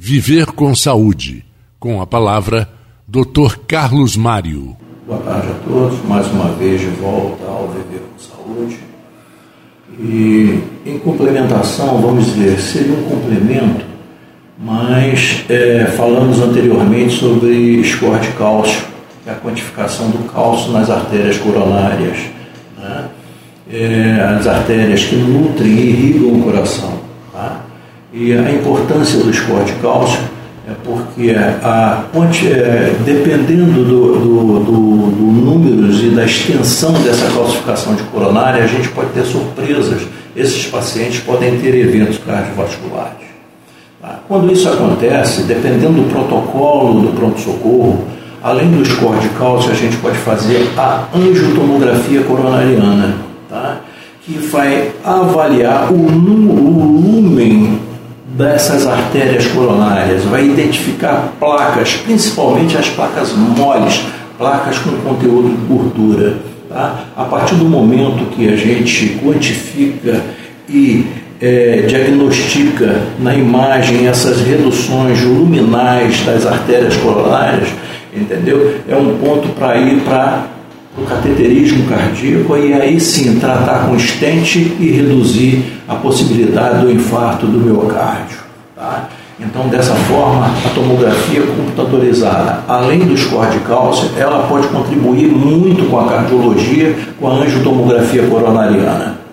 Viver com Saúde. Com a palavra, Dr. Carlos Mário. Boa tarde a todos. Mais uma vez de volta ao Viver com Saúde. E em complementação, vamos dizer, seria um complemento, mas é, falamos anteriormente sobre score de cálcio, é a quantificação do cálcio nas artérias coronárias. Né? É, as artérias que nutrem e irrigam o coração. E a importância do score de cálcio é porque a, é, dependendo do, do, do, do números e da extensão dessa calcificação de coronária, a gente pode ter surpresas. Esses pacientes podem ter eventos cardiovasculares. Tá? Quando isso acontece, dependendo do protocolo do pronto-socorro, além do score de cálcio, a gente pode fazer a angiotomografia coronariana, tá? que vai avaliar o, o lumen dessas artérias coronárias, vai identificar placas, principalmente as placas moles, placas com conteúdo de gordura. Tá? A partir do momento que a gente quantifica e é, diagnostica na imagem essas reduções luminais das artérias coronárias, entendeu? É um ponto para ir para o cateterismo cardíaco e aí sim tratar com estente e reduzir a possibilidade do infarto do miocárdio. Tá? Então, dessa forma, a tomografia computadorizada, além do score de cálcio, ela pode contribuir muito com a cardiologia, com a angiotomografia coronariana.